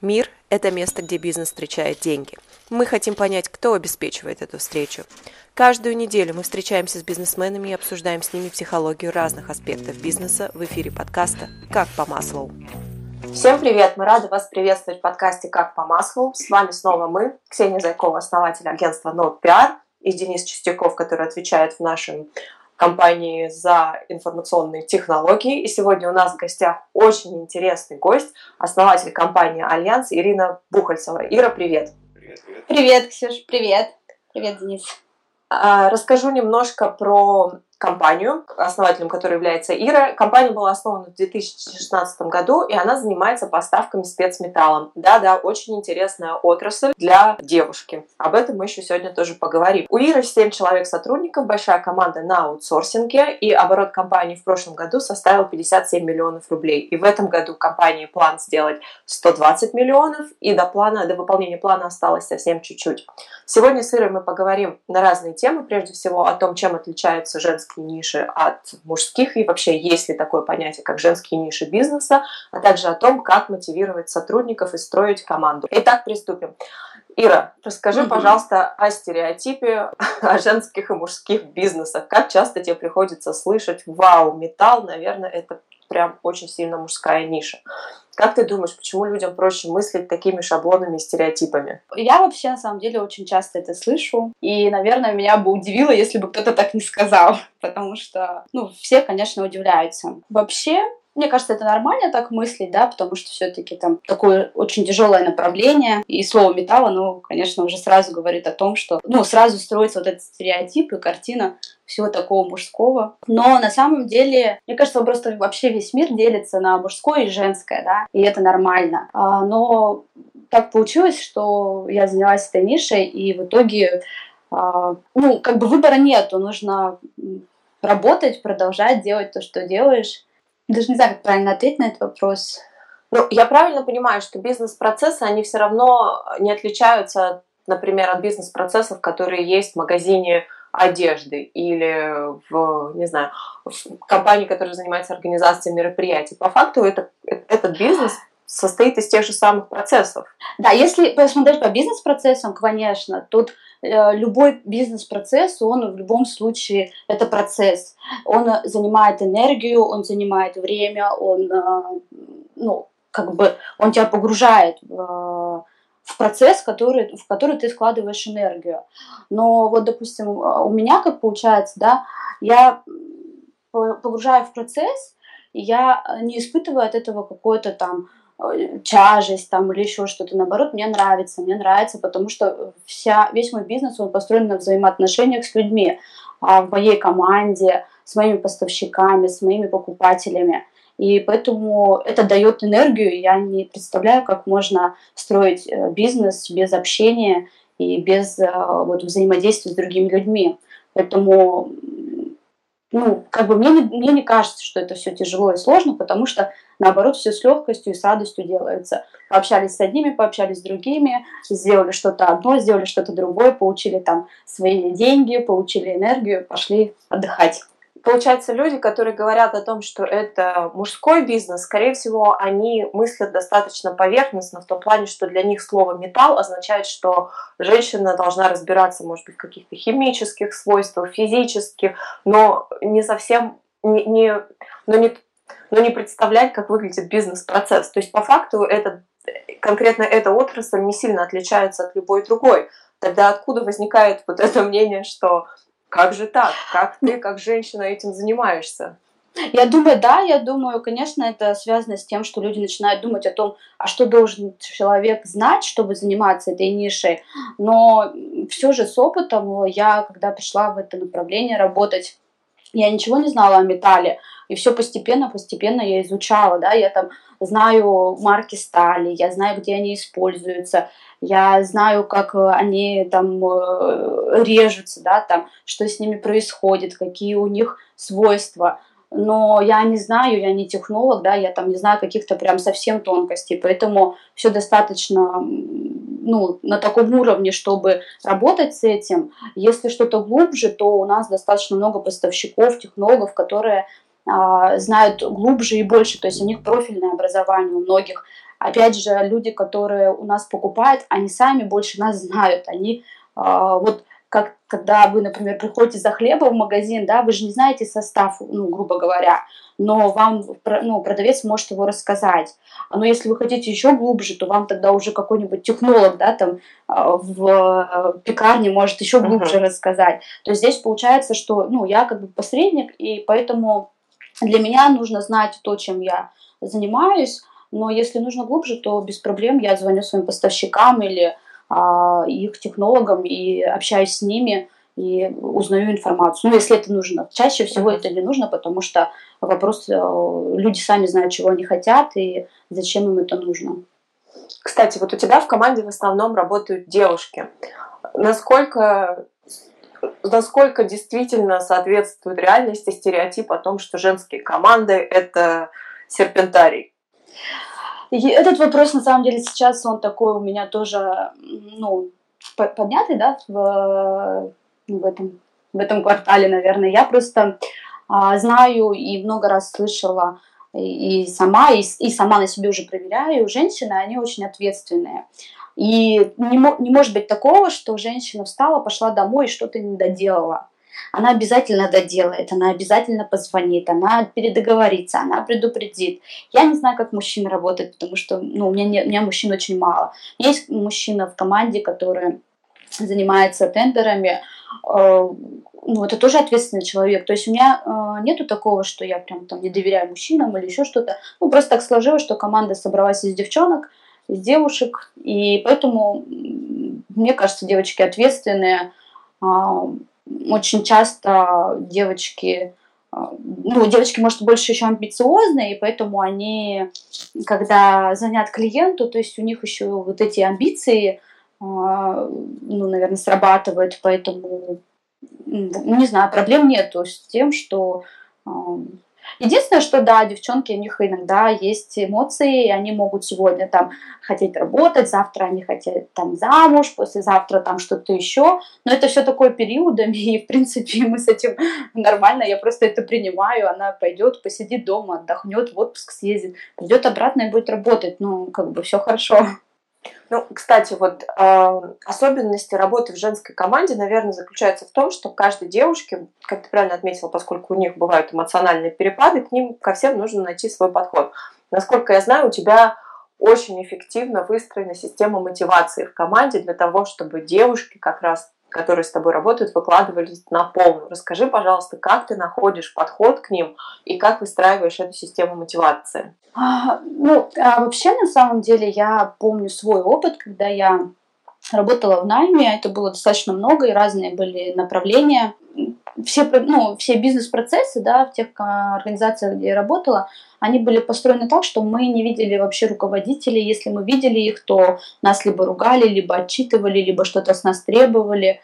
Мир – это место, где бизнес встречает деньги. Мы хотим понять, кто обеспечивает эту встречу. Каждую неделю мы встречаемся с бизнесменами и обсуждаем с ними психологию разных аспектов бизнеса в эфире подкаста «Как по маслу». Всем привет! Мы рады вас приветствовать в подкасте «Как по маслу». С вами снова мы, Ксения Зайкова, основатель агентства NotePR, и Денис Чистяков, который отвечает в нашем компании за информационные технологии. И сегодня у нас в гостях очень интересный гость, основатель компании Альянс Ирина Бухальцева. Ира, привет! Привет, привет. Привет, Ксюш, привет. Привет, Денис. А, расскажу немножко про компанию, основателем которой является Ира. Компания была основана в 2016 году, и она занимается поставками спецметаллом. Да-да, очень интересная отрасль для девушки. Об этом мы еще сегодня тоже поговорим. У Иры 7 человек сотрудников, большая команда на аутсорсинге, и оборот компании в прошлом году составил 57 миллионов рублей. И в этом году компании план сделать 120 миллионов, и до плана, до выполнения плана осталось совсем чуть-чуть. Сегодня с Ирой мы поговорим на разные темы, прежде всего о том, чем отличаются женские женские ниши от мужских и вообще есть ли такое понятие, как женские ниши бизнеса, а также о том, как мотивировать сотрудников и строить команду. Итак, приступим. Ира, расскажи, mm пожалуйста, о стереотипе о женских и мужских бизнесах. Как часто тебе приходится слышать «Вау, металл, наверное, это прям очень сильно мужская ниша». Как ты думаешь, почему людям проще мыслить такими шаблонами и стереотипами? Я вообще, на самом деле, очень часто это слышу. И, наверное, меня бы удивило, если бы кто-то так не сказал. Потому что, ну, все, конечно, удивляются. Вообще, мне кажется, это нормально так мыслить, да, потому что все-таки там такое очень тяжелое направление. И слово металла, ну, конечно, уже сразу говорит о том, что, ну, сразу строится вот этот стереотип и картина всего такого мужского. Но на самом деле, мне кажется, просто вообще весь мир делится на мужское и женское, да, и это нормально. А, но так получилось, что я занялась этой нишей, и в итоге, а, ну, как бы выбора нету, нужно работать, продолжать делать то, что делаешь. Даже не знаю, как правильно ответить на этот вопрос. Ну, я правильно понимаю, что бизнес-процессы, они все равно не отличаются, например, от бизнес-процессов, которые есть в магазине одежды или в, не знаю, в компании, которая занимается организацией мероприятий. По факту это, этот бизнес состоит из тех же самых процессов. Да, если посмотреть по бизнес-процессам, конечно, тут Э, любой бизнес-процесс, он в любом случае это процесс. Он занимает энергию, он занимает время, он, э, ну, как бы, он тебя погружает в, в процесс, который, в который ты вкладываешь энергию. Но вот, допустим, у меня как получается, да, я погружаю в процесс, и я не испытываю от этого какой-то там тяжесть там или еще что-то. Наоборот, мне нравится, мне нравится, потому что вся, весь мой бизнес, он построен на взаимоотношениях с людьми, а в моей команде, с моими поставщиками, с моими покупателями. И поэтому это дает энергию. Я не представляю, как можно строить э, бизнес без общения и без э, вот, взаимодействия с другими людьми. Поэтому ну, как бы мне, мне не кажется, что это все тяжело и сложно, потому что, наоборот, все с легкостью и с радостью делается. Пообщались с одними, пообщались с другими, сделали что-то одно, сделали что-то другое, получили там свои деньги, получили энергию, пошли отдыхать получается, люди, которые говорят о том, что это мужской бизнес, скорее всего, они мыслят достаточно поверхностно в том плане, что для них слово металл означает, что женщина должна разбираться, может быть, в каких-то химических свойствах, физических, но не совсем не, не, но не, но не представлять, как выглядит бизнес-процесс. То есть, по факту, это, конкретно эта отрасль не сильно отличается от любой другой. Тогда откуда возникает вот это мнение, что как же так? Как ты, как женщина, этим занимаешься? Я думаю, да, я думаю, конечно, это связано с тем, что люди начинают думать о том, а что должен человек знать, чтобы заниматься этой нишей. Но все же с опытом я, когда пришла в это направление работать, я ничего не знала о металле, и все постепенно, постепенно я изучала, да, я там знаю марки стали, я знаю, где они используются, я знаю, как э, они там э, режутся, да, там, что с ними происходит, какие у них свойства. Но я не знаю, я не технолог, да, я там не знаю каких-то прям совсем тонкостей, поэтому все достаточно ну, на таком уровне, чтобы работать с этим. Если что-то глубже, то у нас достаточно много поставщиков, технологов, которые знают глубже и больше, то есть у них профильное образование у многих Опять же, люди, которые у нас покупают, они сами больше нас знают. Они э, вот как когда вы, например, приходите за хлебом в магазин, да, вы же не знаете состав, ну, грубо говоря, но вам ну, продавец может его рассказать. Но если вы хотите еще глубже, то вам тогда уже какой-нибудь технолог, да, там а, в пекарне может еще глубже uh-huh. рассказать. То есть здесь получается, что, ну, я как бы посредник, и поэтому для меня нужно знать то, чем я занимаюсь, но если нужно глубже, то без проблем я звоню своим поставщикам или а, их технологам и общаюсь с ними и узнаю информацию. Ну, если это нужно. Чаще всего это не нужно, потому что вопрос, э, люди сами знают, чего они хотят и зачем им это нужно. Кстати, вот у тебя в команде в основном работают девушки. Насколько насколько действительно соответствует реальности стереотип о том, что женские команды – это серпентарий? Этот вопрос, на самом деле, сейчас он такой у меня тоже, ну, поднятый, да, в, в, этом, в этом квартале, наверное. Я просто а, знаю и много раз слышала и, и сама, и, и сама на себе уже проверяю, женщины, они очень ответственные. И не, не может быть такого, что женщина встала, пошла домой и что-то не доделала она обязательно доделает, она обязательно позвонит, она передоговорится, она предупредит. Я не знаю, как мужчина работает, потому что ну, у, меня у меня мужчин очень мало. Есть мужчина в команде, который занимается тендерами, э, ну, это тоже ответственный человек. То есть у меня э, нету такого, что я прям там не доверяю мужчинам или еще что-то. Ну, просто так сложилось, что команда собралась из девчонок, из девушек, и поэтому, мне кажется, девочки ответственные, а, очень часто девочки, а, ну, девочки, может, больше еще амбициозные, и поэтому они, когда звонят клиенту, то есть у них еще вот эти амбиции, а, ну, наверное, срабатывают, поэтому, не знаю, проблем нету с тем, что Единственное, что да, девчонки, у них иногда есть эмоции, и они могут сегодня там хотеть работать, завтра они хотят там замуж, послезавтра там что-то еще, но это все такое периодами, и в принципе мы с этим нормально, я просто это принимаю, она пойдет, посидит дома, отдохнет, в отпуск съездит, придет обратно и будет работать, ну как бы все хорошо. Ну, кстати, вот э, особенности работы в женской команде, наверное, заключаются в том, что каждой девушке, как ты правильно отметила, поскольку у них бывают эмоциональные перепады, к ним ко всем нужно найти свой подход. Насколько я знаю, у тебя очень эффективно выстроена система мотивации в команде для того, чтобы девушки как раз которые с тобой работают, выкладывались на полную. Расскажи, пожалуйста, как ты находишь подход к ним и как выстраиваешь эту систему мотивации? А, ну, а вообще, на самом деле, я помню свой опыт, когда я работала в найме, это было достаточно много, и разные были направления. Все, ну, все бизнес-процессы да, в тех а, организациях, где я работала, они были построены так, что мы не видели вообще руководителей. Если мы видели их, то нас либо ругали, либо отчитывали, либо что-то с нас требовали.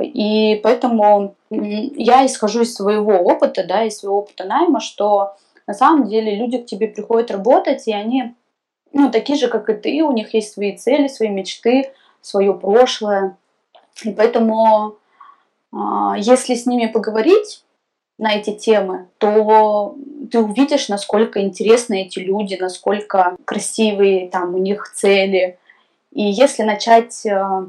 И поэтому я исхожу из своего опыта, да, из своего опыта найма, что на самом деле люди к тебе приходят работать, и они ну, такие же, как и ты, у них есть свои цели, свои мечты, свое прошлое. И поэтому, если с ними поговорить на эти темы, то ты увидишь, насколько интересны эти люди, насколько красивые там у них цели. И если начать а,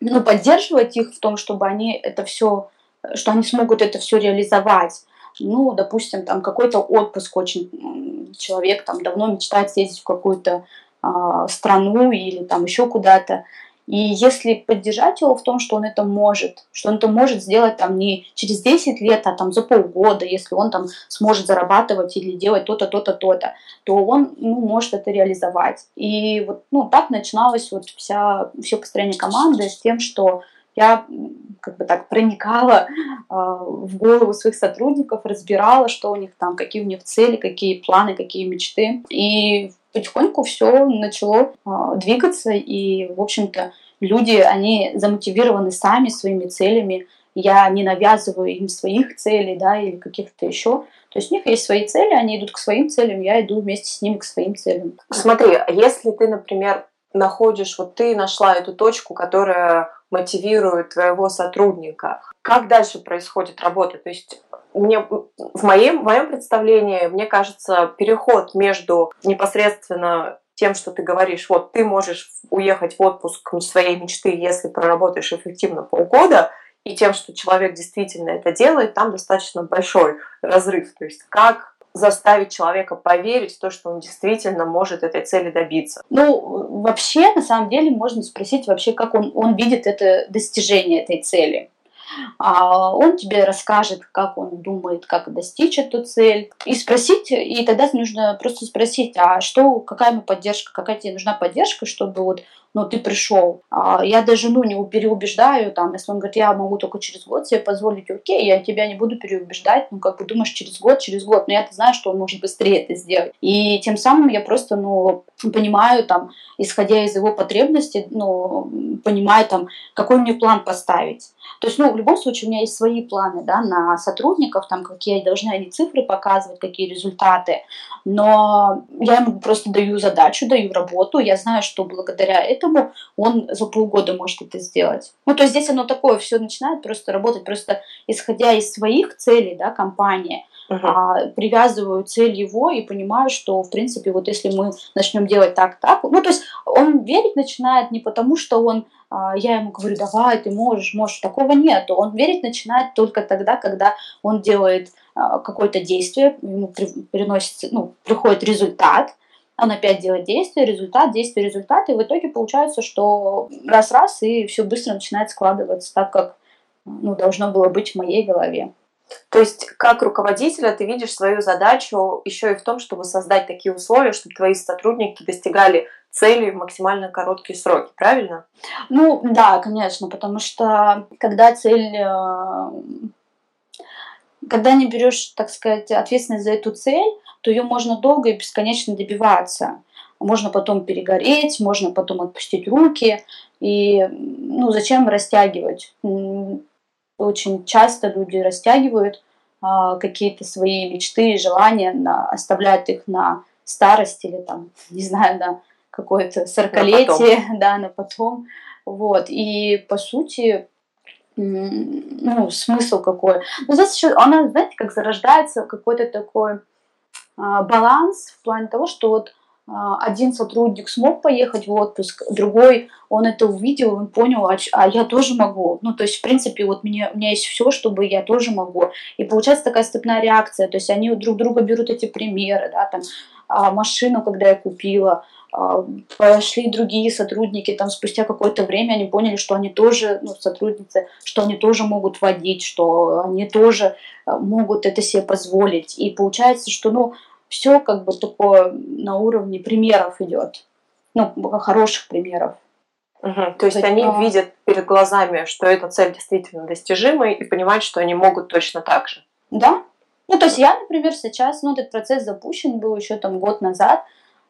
ну, поддерживать их в том, чтобы они это все, что они смогут это все реализовать, ну, допустим, там какой-то отпуск очень человек там давно мечтает съездить в какую-то э, страну или там еще куда-то. И если поддержать его в том, что он это может, что он это может сделать там не через 10 лет, а там за полгода, если он там сможет зарабатывать или делать то-то, то-то, то-то, то он ну, может это реализовать. И вот ну, так начиналось вот вся, все построение команды с тем, что я как бы так проникала э, в голову своих сотрудников, разбирала, что у них там, какие у них цели, какие планы, какие мечты. И потихоньку все начало э, двигаться, и, в общем-то, люди, они замотивированы сами своими целями. Я не навязываю им своих целей, да, или каких-то еще. То есть у них есть свои цели, они идут к своим целям, я иду вместе с ними к своим целям. Смотри, а если ты, например, находишь, вот ты нашла эту точку, которая мотивирует твоего сотрудника. Как дальше происходит работа? То есть мне, в, моем, в моем представлении, мне кажется, переход между непосредственно тем, что ты говоришь, вот ты можешь уехать в отпуск своей мечты, если проработаешь эффективно полгода, и тем, что человек действительно это делает, там достаточно большой разрыв. То есть как заставить человека поверить в то, что он действительно может этой цели добиться? Ну, вообще, на самом деле, можно спросить вообще, как он, он видит это достижение этой цели. А он тебе расскажет, как он думает, как достичь эту цель. И спросить, и тогда нужно просто спросить, а что, какая ему поддержка, какая тебе нужна поддержка, чтобы вот но ты пришел. А я даже, ну, не переубеждаю, там, если он говорит, я могу только через год себе позволить, окей, я тебя не буду переубеждать, ну, как бы думаешь, через год, через год, но я-то знаю, что он может быстрее это сделать. И тем самым я просто, ну, понимаю, там, исходя из его потребностей, ну, понимаю, там, какой мне план поставить. То есть, ну, в любом случае у меня есть свои планы, да, на сотрудников, там, какие должны они цифры показывать, какие результаты, но я ему просто даю задачу, даю работу, я знаю, что благодаря этому он за полгода может это сделать. Ну, то есть здесь оно такое, все начинает просто работать, просто исходя из своих целей, да, компании, uh-huh. а, привязываю цель его и понимаю, что, в принципе, вот если мы начнем делать так, так, ну, то есть он верить начинает не потому, что он а, я ему говорю, давай, ты можешь, можешь. Такого нет. Он верить начинает только тогда, когда он делает а, какое-то действие, ему приносится, ну, приходит результат, он опять делает действие, результат, действие, результат, и в итоге получается, что раз-раз, и все быстро начинает складываться так, как ну, должно было быть в моей голове. То есть, как руководителя, ты видишь свою задачу еще и в том, чтобы создать такие условия, чтобы твои сотрудники достигали цели в максимально короткие сроки, правильно? Ну да, конечно, потому что когда цель, э, когда не берешь, так сказать, ответственность за эту цель, то ее можно долго и бесконечно добиваться. Можно потом перегореть, можно потом отпустить руки. И ну, зачем растягивать? Очень часто люди растягивают а, какие-то свои мечты и желания, на, оставляют их на старость или там, не знаю, на какое-то сорокалетие, да, на потом. Вот. И по сути, ну, смысл какой. Ну, здесь еще, она, знаете, как зарождается какой-то такой баланс в плане того, что вот а, один сотрудник смог поехать в отпуск, другой, он это увидел, он понял, а, а я тоже могу. Ну, то есть, в принципе, вот мне, у меня есть все, чтобы я тоже могу. И получается такая степная реакция, то есть они друг друга берут эти примеры, да, там, а, машину, когда я купила, а, пошли другие сотрудники, там спустя какое-то время они поняли, что они тоже, ну, сотрудницы, что они тоже могут водить, что они тоже а, могут это себе позволить. И получается, что, ну, все как бы такое на уровне примеров идет, ну, хороших примеров. Угу. То есть они а... видят перед глазами, что эта цель действительно достижимая, и понимают, что они могут точно так же. Да. Ну, то есть я, например, сейчас, ну, этот процесс запущен был еще там год назад,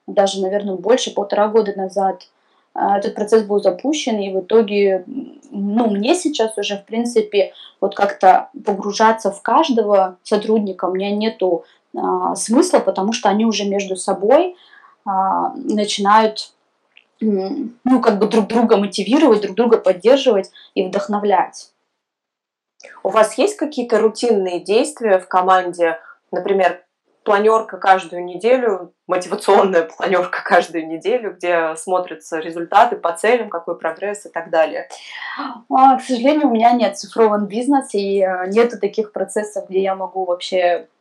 даже, наверное, больше, полтора года назад а, этот процесс был запущен, и в итоге, ну, мне сейчас уже, в принципе, вот как-то погружаться в каждого сотрудника у меня нету смысла, потому что они уже между собой а, начинают ну, как бы друг друга мотивировать, друг друга поддерживать и вдохновлять. У вас есть какие-то рутинные действия в команде, например, планерка каждую неделю, мотивационная планерка каждую неделю, где смотрятся результаты по целям, какой прогресс и так далее? А, к сожалению, у меня нет цифрового бизнеса и э, нету таких процессов, где я могу вообще а,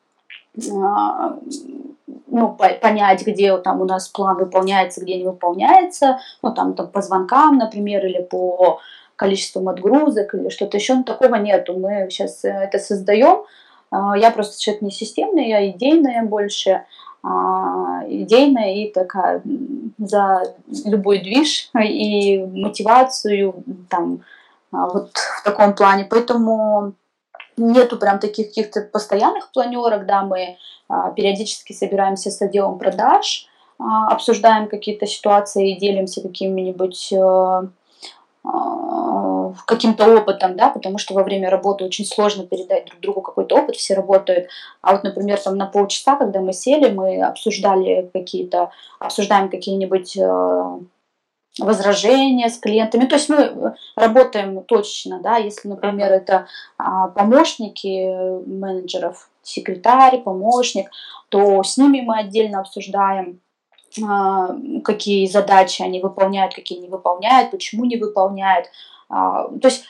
ну, понять, где там у нас план выполняется, где не выполняется, ну, там, там по звонкам, например, или по количеству отгрузок или что-то еще, но такого нету. Мы сейчас э, это создаем, а, я просто человек не системный, я идейная больше, а, идейная и такая за любой движ и мотивацию там а, вот в таком плане. Поэтому нету прям таких каких-то постоянных планерок, да, мы периодически собираемся с отделом продаж, обсуждаем какие-то ситуации и делимся какими-нибудь э, а, каким-то опытом, да, потому что во время работы очень сложно передать друг другу какой-то опыт, все работают. А вот, например, там на полчаса, когда мы сели, мы обсуждали какие-то, обсуждаем какие-нибудь э, возражения с клиентами. То есть мы работаем точечно, да, если, например, это а, помощники менеджеров, секретарь, помощник, то с ними мы отдельно обсуждаем а, какие задачи они выполняют, какие не выполняют, почему не выполняют. А, то есть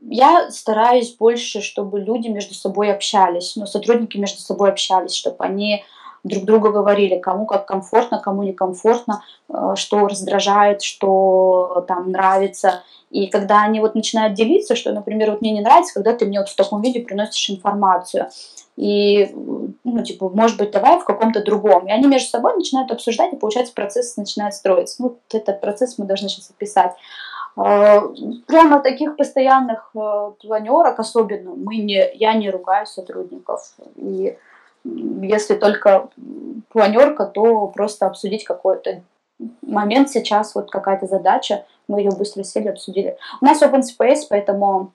я стараюсь больше, чтобы люди между собой общались, ну, сотрудники между собой общались, чтобы они друг другу говорили, кому как комфортно, кому некомфортно, э, что раздражает, что там нравится. И когда они вот начинают делиться, что, например, вот мне не нравится, когда ты мне вот в таком виде приносишь информацию, и, ну, типа, может быть, давай в каком-то другом. И они между собой начинают обсуждать, и, получается, процесс начинает строиться. Ну, этот процесс мы должны сейчас описать. Э, прямо таких постоянных э, планерок особенно мы не, я не ругаю сотрудников. И если только планерка, то просто обсудить какой-то момент сейчас, вот какая-то задача, мы ее быстро сели, обсудили. У нас open space, поэтому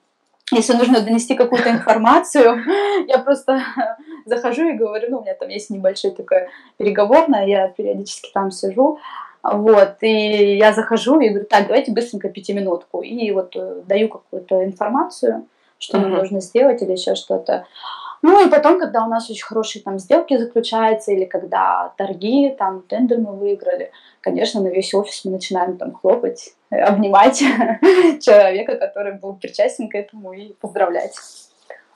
если нужно донести какую-то информацию, я просто захожу и говорю, ну, у меня там есть небольшой такой переговорная, я периодически там сижу, вот, и я захожу и говорю, так, давайте быстренько пятиминутку, и вот э, даю какую-то информацию, что mm-hmm. нам нужно сделать или еще что-то. Ну и потом, когда у нас очень хорошие там сделки заключаются, или когда торги, там тендер мы выиграли, конечно, на весь офис мы начинаем там хлопать, обнимать человека, который был причастен к этому и поздравлять.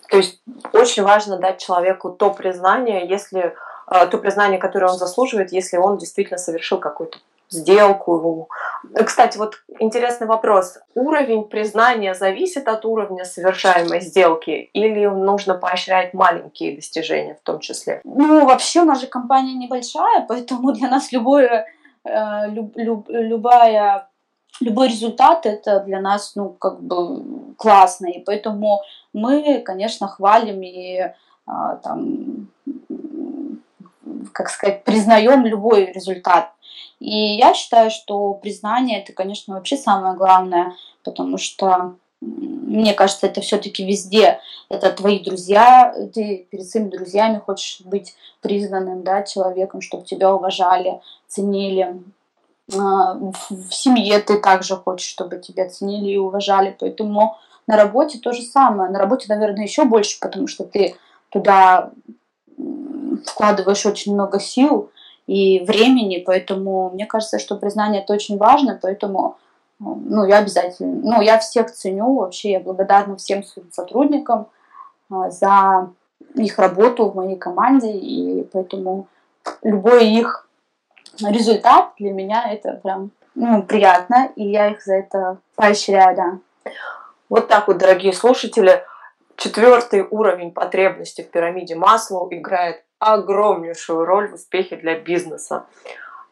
То есть очень важно дать человеку то признание, если э, то признание, которое он заслуживает, если он действительно совершил какой-то сделку. Кстати, вот интересный вопрос. Уровень признания зависит от уровня совершаемой сделки или нужно поощрять маленькие достижения в том числе? Ну, вообще у нас же компания небольшая, поэтому для нас любое, э, люб, люб, любая любой результат это для нас, ну, как бы классно, и поэтому мы, конечно, хвалим и а, там, как сказать, признаем любой результат. И я считаю, что признание это, конечно, вообще самое главное, потому что мне кажется, это все-таки везде. Это твои друзья, ты перед своими друзьями хочешь быть признанным да, человеком, чтобы тебя уважали, ценили. А, в семье ты также хочешь, чтобы тебя ценили и уважали. Поэтому на работе то же самое. На работе, наверное, еще больше, потому что ты туда вкладываешь очень много сил, и времени, поэтому мне кажется, что признание это очень важно, поэтому ну, я обязательно, ну, я всех ценю, вообще я благодарна всем своим сотрудникам а, за их работу в моей команде, и поэтому любой их результат для меня это прям ну, приятно, и я их за это поощряю, да. Вот так вот, дорогие слушатели, четвертый уровень потребностей в пирамиде Маслоу играет огромнейшую роль в успехе для бизнеса.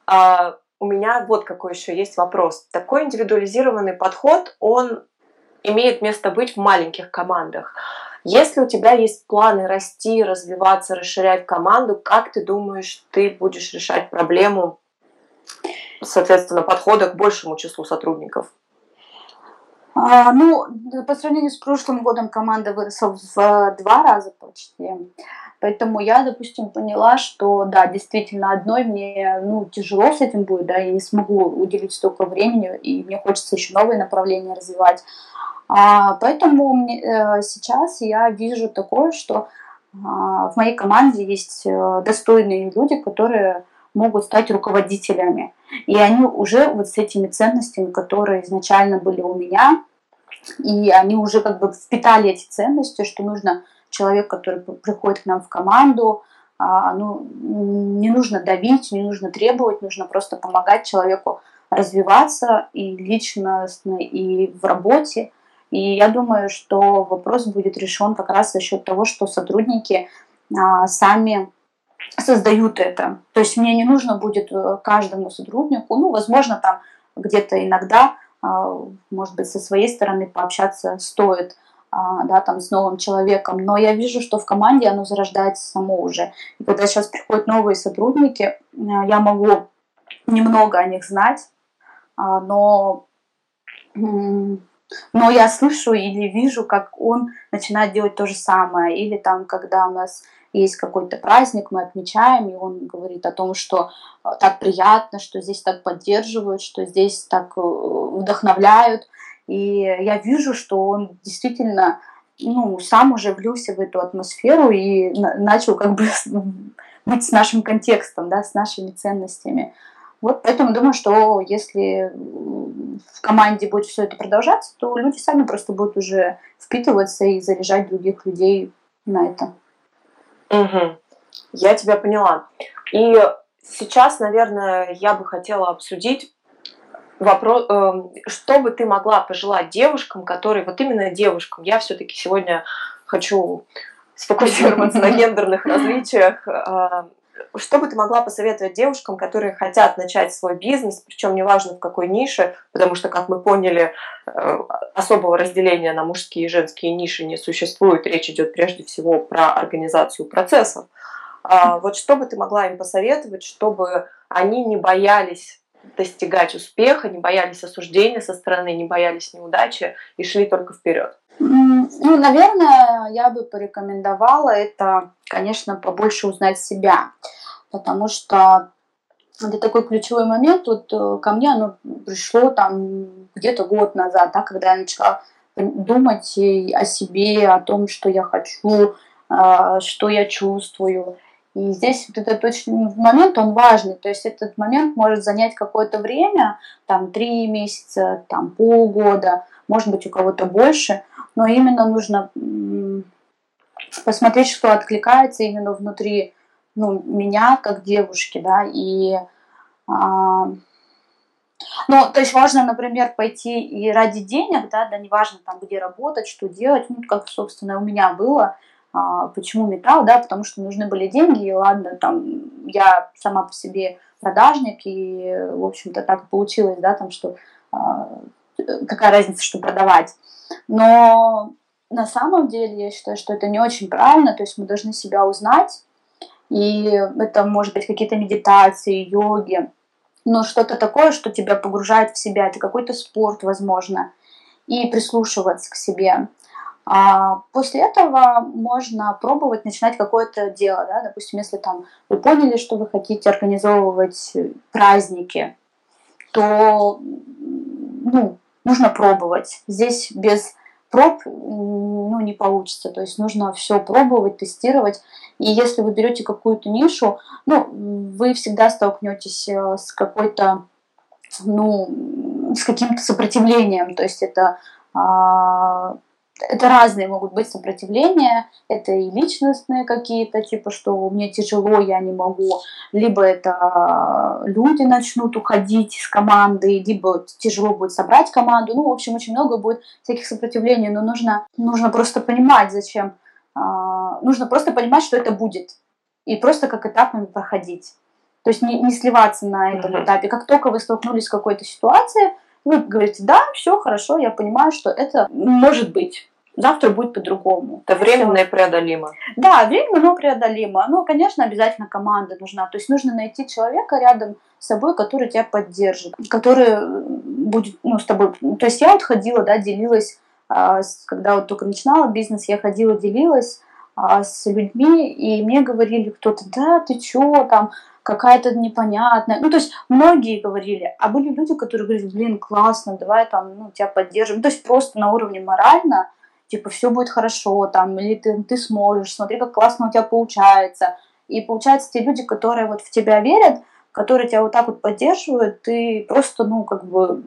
А у меня вот какой еще есть вопрос. Такой индивидуализированный подход, он имеет место быть в маленьких командах. Если у тебя есть планы расти, развиваться, расширять команду, как ты думаешь, ты будешь решать проблему, соответственно, подхода к большему числу сотрудников? А, ну, по сравнению с прошлым годом команда выросла в два раза почти. Поэтому я, допустим, поняла, что да, действительно, одной мне ну, тяжело с этим будет, да, я не смогу уделить столько времени, и мне хочется еще новые направления развивать. А, поэтому мне, э, сейчас я вижу такое, что а, в моей команде есть э, достойные люди, которые могут стать руководителями. И они уже вот с этими ценностями, которые изначально были у меня, и они уже как бы впитали эти ценности, что нужно человек, который приходит к нам в команду, а, ну, не нужно давить, не нужно требовать, нужно просто помогать человеку развиваться и личностно, и в работе. И я думаю, что вопрос будет решен как раз за счет того, что сотрудники а, сами создают это. То есть мне не нужно будет э, каждому сотруднику, ну, возможно, там где-то иногда, а, может быть, со своей стороны пообщаться стоит, а, да, там, с новым человеком, но я вижу, что в команде оно зарождается само уже. И когда сейчас приходят новые сотрудники, я могу немного о них знать, а, но, но я слышу или вижу, как он начинает делать то же самое. Или там, когда у нас есть какой-то праздник, мы отмечаем, и он говорит о том, что э, так приятно, что здесь так поддерживают, что здесь так э, вдохновляют. И я вижу, что он действительно ну, сам уже влился в эту атмосферу и начал как бы быть с нашим контекстом, да, с нашими ценностями. Вот поэтому думаю, что если в команде будет все это продолжаться, то люди сами просто будут уже впитываться и заряжать других людей на это. Угу. Я тебя поняла. И сейчас, наверное, я бы хотела обсудить вопрос, э, что бы ты могла пожелать девушкам, которые, вот именно девушкам, я все-таки сегодня хочу сфокусироваться на гендерных различиях, э, что бы ты могла посоветовать девушкам, которые хотят начать свой бизнес, причем неважно в какой нише, потому что, как мы поняли, э, особого разделения на мужские и женские ниши не существует. Речь идет прежде всего про организацию процессов. А вот что бы ты могла им посоветовать, чтобы они не боялись достигать успеха, не боялись осуждения со стороны, не боялись неудачи и шли только вперед? Ну, наверное, я бы порекомендовала это, конечно, побольше узнать себя, потому что это такой ключевой момент. Вот э, ко мне оно пришло там где-то год назад, да, когда я начала думать о себе, о том, что я хочу, а, что я чувствую. И здесь вот этот точный момент, он важный. То есть этот момент может занять какое-то время, там три месяца, там полгода, может быть у кого-то больше, но именно нужно посмотреть, что откликается именно внутри ну, меня как девушки, да, и а, ну, то есть важно, например, пойти и ради денег, да, да, неважно там, где работать, что делать, ну, как, собственно, у меня было, а, почему металл, да, потому что нужны были деньги, и ладно, там, я сама по себе продажник, и, в общем-то, так получилось, да, там, что а, какая разница, что продавать. Но на самом деле я считаю, что это не очень правильно, то есть мы должны себя узнать, и это может быть какие-то медитации, йоги, но что-то такое, что тебя погружает в себя, это какой-то спорт, возможно, и прислушиваться к себе. А после этого можно пробовать начинать какое-то дело, да, допустим, если там вы поняли, что вы хотите организовывать праздники, то ну, нужно пробовать. Здесь без проб ну, не получится. То есть нужно все пробовать, тестировать. И если вы берете какую-то нишу, ну, вы всегда столкнетесь э, с какой-то, ну, с каким-то сопротивлением. То есть это а, это разные могут быть сопротивления, это и личностные какие-то, типа, что мне тяжело, я не могу, либо это люди начнут уходить из команды, либо тяжело будет собрать команду, ну, в общем, очень много будет всяких сопротивлений, но нужно, нужно просто понимать, зачем, а, нужно просто понимать, что это будет, и просто как этапами проходить. То есть не, не сливаться на этом mm-hmm. этапе. Как только вы столкнулись с какой-то ситуацией, вы говорите, да, все хорошо, я понимаю, что это может быть завтра будет по-другому. Это временно и преодолимо. Да, временно, но преодолимо. Ну, конечно, обязательно команда нужна. То есть нужно найти человека рядом с собой, который тебя поддержит, который будет ну, с тобой. То есть я вот ходила, да, делилась, а, когда вот только начинала бизнес, я ходила, делилась а, с людьми, и мне говорили кто-то, да, ты чё там, какая-то непонятная. Ну, то есть многие говорили, а были люди, которые говорили, блин, классно, давай там, ну, тебя поддержим. То есть просто на уровне морально, типа, все будет хорошо, там, или ты, ты сможешь, смотри, как классно у тебя получается. И получается, те люди, которые вот в тебя верят, которые тебя вот так вот поддерживают, ты просто, ну, как бы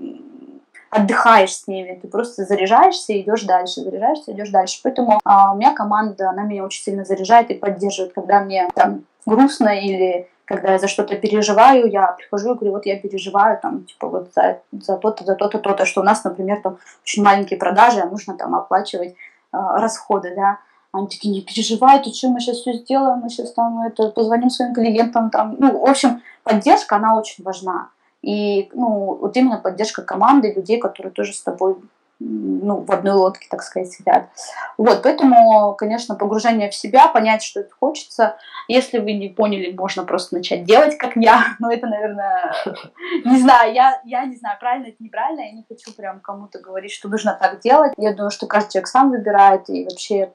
отдыхаешь с ними, ты просто заряжаешься и идешь дальше, заряжаешься, идешь дальше. Поэтому а, у меня команда, она меня очень сильно заряжает и поддерживает, когда мне там грустно или когда я за что-то переживаю, я прихожу и говорю, вот я переживаю там, типа, вот за, за то-то, за то-то, то-то, что у нас, например, там очень маленькие продажи, а нужно там оплачивать э, расходы, да. Они такие, не переживай, ты что, мы сейчас все сделаем, мы сейчас там это, позвоним своим клиентам, там, ну, в общем, поддержка, она очень важна. И, ну, вот именно поддержка команды, людей, которые тоже с тобой ну, в одной лодке, так сказать, сидят. Вот, поэтому, конечно, погружение в себя, понять, что это хочется. Если вы не поняли, можно просто начать делать, как я. Но это, наверное, не знаю, я, я не знаю, правильно это неправильно. Я не хочу прям кому-то говорить, что нужно так делать. Я думаю, что каждый человек сам выбирает, и вообще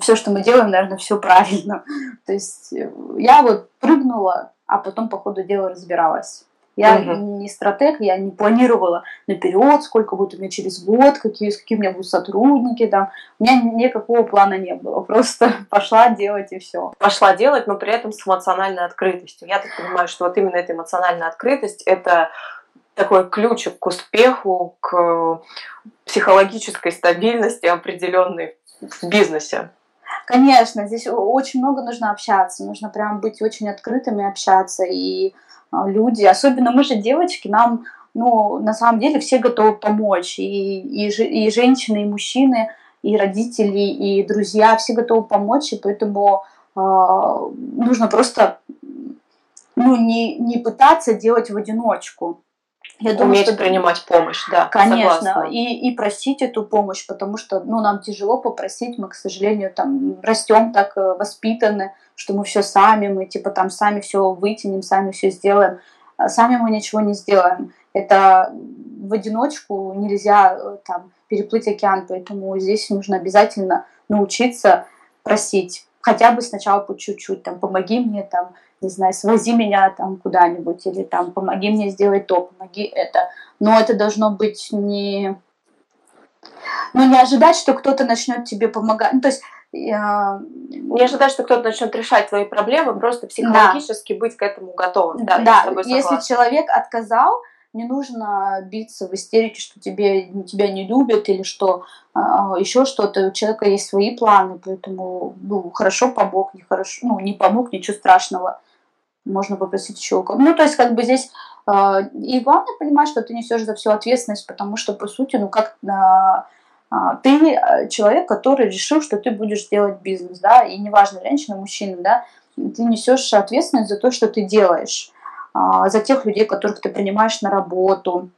все, что мы делаем, наверное, все правильно. То есть э, я вот прыгнула, а потом по ходу дела разбиралась. Я угу. не стратег, я не планировала наперед, сколько будет у меня через год, какие, какие у меня будут сотрудники. Там. У меня никакого плана не было. Просто пошла делать и все. Пошла делать, но при этом с эмоциональной открытостью. Я так понимаю, что вот именно эта эмоциональная открытость это такой ключик к успеху, к психологической стабильности определенной в бизнесе. Конечно, здесь очень много нужно общаться, нужно прям быть очень открытым и общаться, и люди, особенно мы же девочки, нам, ну, на самом деле все готовы помочь, и, и, и женщины, и мужчины, и родители, и друзья, все готовы помочь, и поэтому э, нужно просто ну, не, не пытаться делать в одиночку. Я думаю, Уметь что... принимать помощь, да. Конечно, и, и просить эту помощь, потому что ну, нам тяжело попросить, мы, к сожалению, там растем так э, воспитаны, что мы все сами, мы типа там сами все вытянем, сами все сделаем. А сами мы ничего не сделаем. Это в одиночку нельзя э, там переплыть океан, поэтому здесь нужно обязательно научиться просить. Хотя бы сначала по чуть-чуть, там, помоги мне, там, не знаю, свози меня там куда-нибудь, или там, помоги мне сделать то, помоги это. Но это должно быть не... Ну, не ожидать, что кто-то начнет тебе помогать. Ну, то есть. Не ожидать, что кто-то начнет решать твои проблемы, просто психологически да. быть к этому готовым. Да, да если человек отказал, не нужно биться в истерике, что тебе, тебя не любят или что а, еще что-то. У человека есть свои планы, поэтому ну, хорошо помог, не хорошо, ну, не помог, ничего страшного можно попросить еще у кого Ну, то есть, как бы здесь э, и главное понимать, что ты несешь за всю ответственность, потому что, по сути, ну, как э, ты человек, который решил, что ты будешь делать бизнес, да, и неважно, женщина, мужчина, да, ты несешь ответственность за то, что ты делаешь, э, за тех людей, которых ты принимаешь на работу,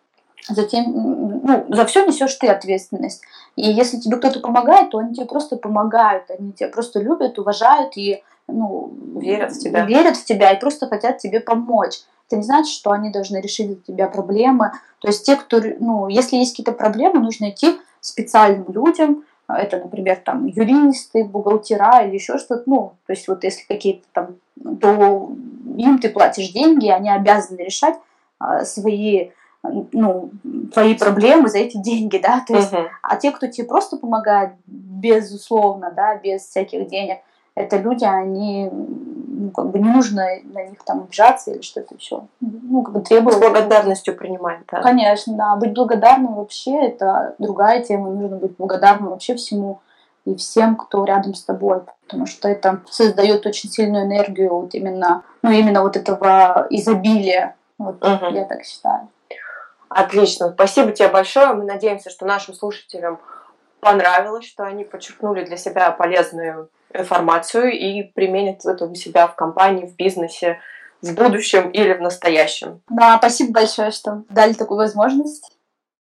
затем, ну, за все несешь ты ответственность. И если тебе кто-то помогает, то они тебе просто помогают, они тебя просто любят, уважают и ну, верят в тебя. Верят в тебя и просто хотят тебе помочь. Это не значит, что они должны решить для тебя проблемы. То есть те, кто, ну, если есть какие-то проблемы, нужно идти специальным людям, это, например, там юристы, бухгалтера или еще что-то, ну, то есть вот если какие-то там, то им ты платишь деньги, они обязаны решать а, свои ну, твои проблемы за эти деньги, да, то есть, uh-huh. а те, кто тебе просто помогает, безусловно, да, без всяких денег, это люди, они, ну, как бы не нужно на них там обижаться или что-то еще. Ну, как бы требовать. С благодарностью принимать, да. Конечно, да. Быть благодарным вообще это другая тема. Нужно быть благодарным вообще всему и всем, кто рядом с тобой, потому что это создает очень сильную энергию вот именно, ну, именно вот этого изобилия. Вот угу. я так считаю. Отлично. Спасибо тебе большое. Мы надеемся, что нашим слушателям понравилось, что они подчеркнули для себя полезную информацию и применят это у себя в компании, в бизнесе, в будущем или в настоящем. Да, спасибо большое, что дали такую возможность.